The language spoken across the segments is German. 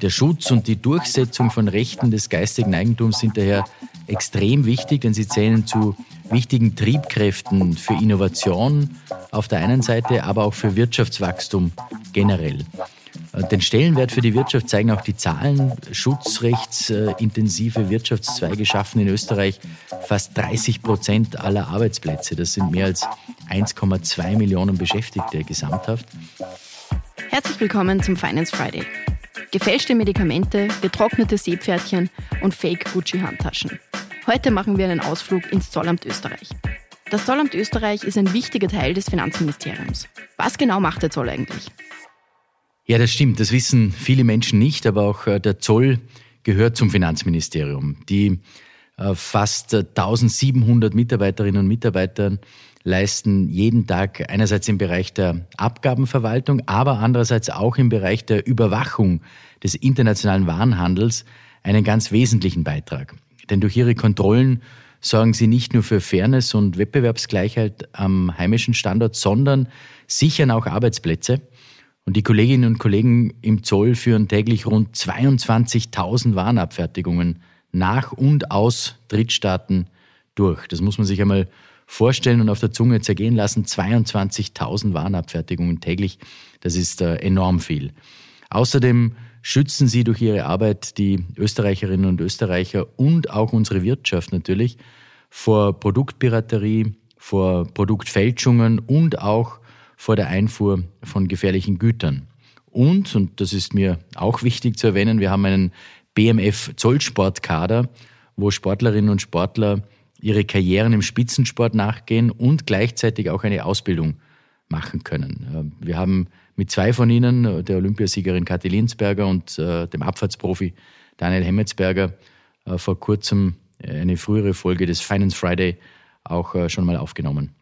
Der Schutz und die Durchsetzung von Rechten des geistigen Eigentums sind daher extrem wichtig, denn sie zählen zu wichtigen Triebkräften für Innovation auf der einen Seite, aber auch für Wirtschaftswachstum generell. Den Stellenwert für die Wirtschaft zeigen auch die Zahlen. Schutzrechtsintensive Wirtschaftszweige schaffen in Österreich fast 30 Prozent aller Arbeitsplätze. Das sind mehr als 1,2 Millionen Beschäftigte gesamthaft. Herzlich willkommen zum Finance Friday. Gefälschte Medikamente, getrocknete Seepferdchen und Fake Gucci-Handtaschen. Heute machen wir einen Ausflug ins Zollamt Österreich. Das Zollamt Österreich ist ein wichtiger Teil des Finanzministeriums. Was genau macht der Zoll eigentlich? Ja, das stimmt. Das wissen viele Menschen nicht, aber auch äh, der Zoll gehört zum Finanzministerium. Die äh, fast 1700 Mitarbeiterinnen und Mitarbeiter leisten jeden Tag einerseits im Bereich der Abgabenverwaltung, aber andererseits auch im Bereich der Überwachung des internationalen Warenhandels einen ganz wesentlichen Beitrag. Denn durch ihre Kontrollen sorgen sie nicht nur für Fairness und Wettbewerbsgleichheit am heimischen Standort, sondern sichern auch Arbeitsplätze und die Kolleginnen und Kollegen im Zoll führen täglich rund 22.000 Warenabfertigungen nach und aus Drittstaaten durch. Das muss man sich einmal vorstellen und auf der Zunge zergehen lassen. 22.000 Warenabfertigungen täglich, das ist äh, enorm viel. Außerdem schützen sie durch ihre Arbeit die Österreicherinnen und Österreicher und auch unsere Wirtschaft natürlich vor Produktpiraterie, vor Produktfälschungen und auch vor der Einfuhr von gefährlichen Gütern. Und, und das ist mir auch wichtig zu erwähnen, wir haben einen BMF Zollsportkader, wo Sportlerinnen und Sportler ihre Karrieren im Spitzensport nachgehen und gleichzeitig auch eine Ausbildung machen können. Wir haben mit zwei von ihnen, der Olympiasiegerin Kathi Linsberger und äh, dem Abfahrtsprofi Daniel Hemmetsberger, äh, vor kurzem eine frühere Folge des Finance Friday auch äh, schon mal aufgenommen.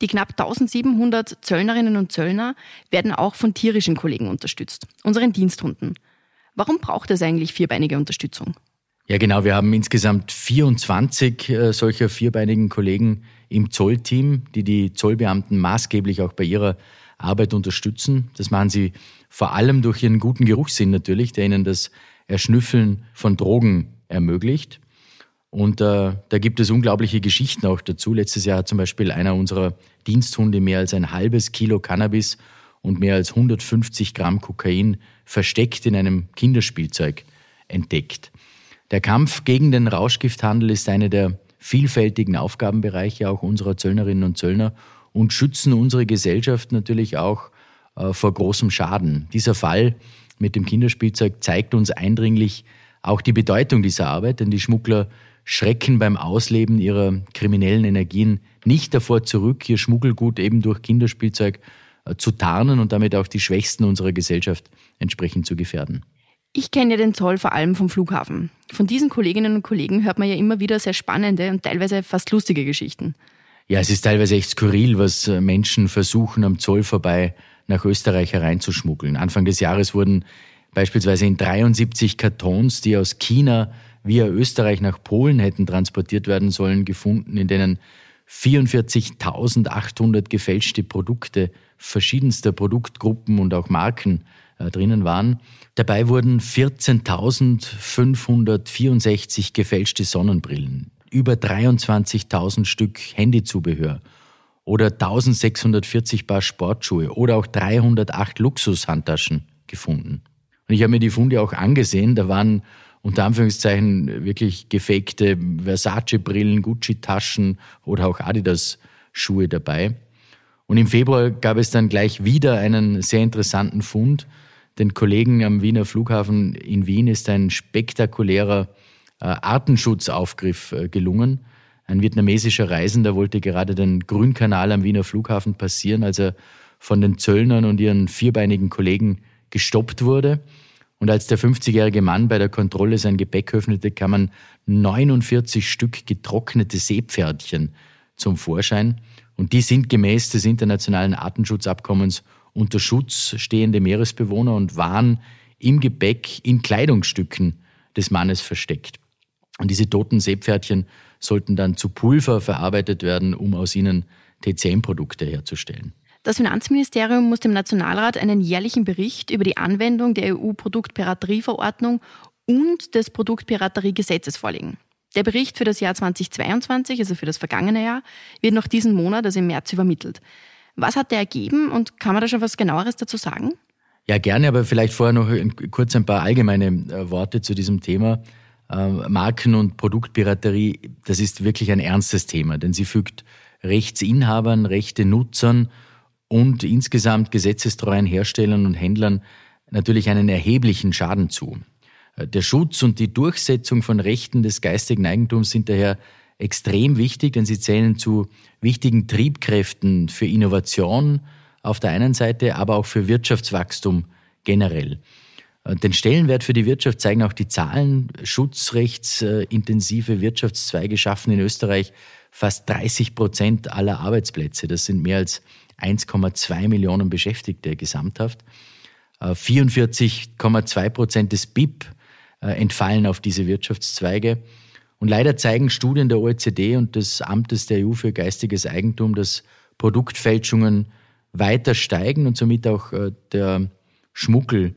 Die knapp 1700 Zöllnerinnen und Zöllner werden auch von tierischen Kollegen unterstützt, unseren Diensthunden. Warum braucht es eigentlich vierbeinige Unterstützung? Ja, genau. Wir haben insgesamt 24 äh, solcher vierbeinigen Kollegen im Zollteam, die die Zollbeamten maßgeblich auch bei ihrer Arbeit unterstützen. Das machen sie vor allem durch ihren guten Geruchssinn natürlich, der ihnen das Erschnüffeln von Drogen ermöglicht. Und äh, da gibt es unglaubliche Geschichten auch dazu. Letztes Jahr hat zum Beispiel einer unserer Diensthunde mehr als ein halbes Kilo Cannabis und mehr als 150 Gramm Kokain versteckt in einem Kinderspielzeug entdeckt. Der Kampf gegen den Rauschgifthandel ist eine der vielfältigen Aufgabenbereiche auch unserer Zöllnerinnen und Zöllner und schützen unsere Gesellschaft natürlich auch äh, vor großem Schaden. Dieser Fall mit dem Kinderspielzeug zeigt uns eindringlich auch die Bedeutung dieser Arbeit, denn die Schmuggler schrecken beim Ausleben ihrer kriminellen Energien nicht davor zurück, ihr Schmuggelgut eben durch Kinderspielzeug äh, zu tarnen und damit auch die Schwächsten unserer Gesellschaft entsprechend zu gefährden. Ich kenne ja den Zoll vor allem vom Flughafen. Von diesen Kolleginnen und Kollegen hört man ja immer wieder sehr spannende und teilweise fast lustige Geschichten. Ja, es ist teilweise echt skurril, was äh, Menschen versuchen, am Zoll vorbei nach Österreich hereinzuschmuggeln. Anfang des Jahres wurden beispielsweise in 73 Kartons, die aus China via Österreich nach Polen hätten transportiert werden sollen, gefunden, in denen 44.800 gefälschte Produkte verschiedenster Produktgruppen und auch Marken äh, drinnen waren. Dabei wurden 14.564 gefälschte Sonnenbrillen, über 23.000 Stück Handyzubehör oder 1640 Paar Sportschuhe oder auch 308 Luxushandtaschen gefunden. Und ich habe mir die Funde auch angesehen. Da waren unter Anführungszeichen wirklich gefakte Versace-Brillen, Gucci-Taschen oder auch Adidas-Schuhe dabei. Und im Februar gab es dann gleich wieder einen sehr interessanten Fund. Den Kollegen am Wiener Flughafen in Wien ist ein spektakulärer äh, Artenschutzaufgriff äh, gelungen. Ein vietnamesischer Reisender wollte gerade den Grünkanal am Wiener Flughafen passieren, als er von den Zöllnern und ihren vierbeinigen Kollegen gestoppt wurde. Und als der 50-jährige Mann bei der Kontrolle sein Gepäck öffnete, kamen 49 Stück getrocknete Seepferdchen zum Vorschein. Und die sind gemäß des internationalen Artenschutzabkommens unter Schutz stehende Meeresbewohner und waren im Gepäck in Kleidungsstücken des Mannes versteckt. Und diese toten Seepferdchen sollten dann zu Pulver verarbeitet werden, um aus ihnen TCM-Produkte herzustellen. Das Finanzministerium muss dem Nationalrat einen jährlichen Bericht über die Anwendung der EU-Produktpiraterieverordnung und des Produktpirateriegesetzes vorlegen. Der Bericht für das Jahr 2022, also für das vergangene Jahr, wird noch diesen Monat, also im März, übermittelt. Was hat der ergeben und kann man da schon was genaueres dazu sagen? Ja, gerne, aber vielleicht vorher noch kurz ein paar allgemeine äh, Worte zu diesem Thema. Äh, Marken- und Produktpiraterie, das ist wirklich ein ernstes Thema, denn sie fügt Rechtsinhabern, Rechte Nutzern und insgesamt gesetzestreuen Herstellern und Händlern natürlich einen erheblichen Schaden zu. Äh, der Schutz und die Durchsetzung von Rechten des geistigen Eigentums sind daher extrem wichtig, denn sie zählen zu wichtigen Triebkräften für Innovation auf der einen Seite, aber auch für Wirtschaftswachstum generell. Äh, den Stellenwert für die Wirtschaft zeigen auch die Zahlen. Schutzrechtsintensive Wirtschaftszweige schaffen in Österreich fast 30 Prozent aller Arbeitsplätze. Das sind mehr als 1,2 Millionen Beschäftigte gesamthaft. 44,2 äh, Prozent des BIP äh, entfallen auf diese Wirtschaftszweige. Und leider zeigen Studien der OECD und des Amtes der EU für geistiges Eigentum, dass Produktfälschungen weiter steigen und somit auch äh, der Schmuggel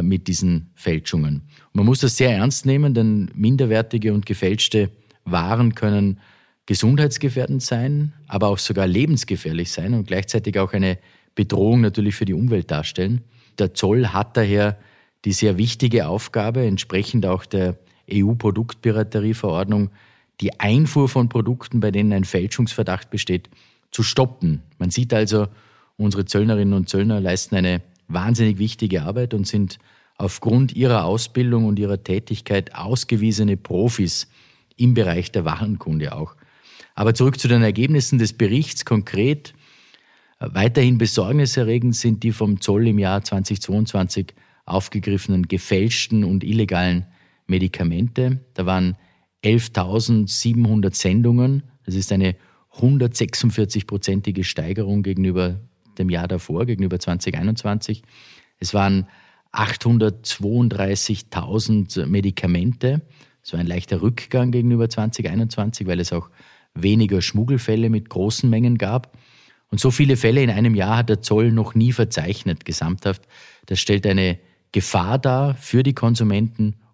mit diesen Fälschungen. man muss das sehr ernst nehmen, denn minderwertige und gefälschte Waren können gesundheitsgefährdend sein, aber auch sogar lebensgefährlich sein und gleichzeitig auch eine Bedrohung natürlich für die Umwelt darstellen. Der Zoll hat daher die sehr wichtige Aufgabe, entsprechend auch der EU-Produktpiraterieverordnung, die Einfuhr von Produkten, bei denen ein Fälschungsverdacht besteht, zu stoppen. Man sieht also, unsere Zöllnerinnen und Zöllner leisten eine wahnsinnig wichtige Arbeit und sind aufgrund ihrer Ausbildung und ihrer Tätigkeit ausgewiesene Profis im Bereich der Warenkunde auch. Aber zurück zu den Ergebnissen des Berichts konkret. Weiterhin besorgniserregend sind die vom Zoll im Jahr 2022 aufgegriffenen gefälschten und illegalen Medikamente. Da waren 11.700 Sendungen. Das ist eine 146-prozentige Steigerung gegenüber dem Jahr davor, gegenüber 2021. Es waren 832.000 Medikamente. War ein leichter Rückgang gegenüber 2021, weil es auch weniger Schmuggelfälle mit großen Mengen gab. Und so viele Fälle in einem Jahr hat der Zoll noch nie verzeichnet, gesamthaft. Das stellt eine Gefahr dar für die Konsumenten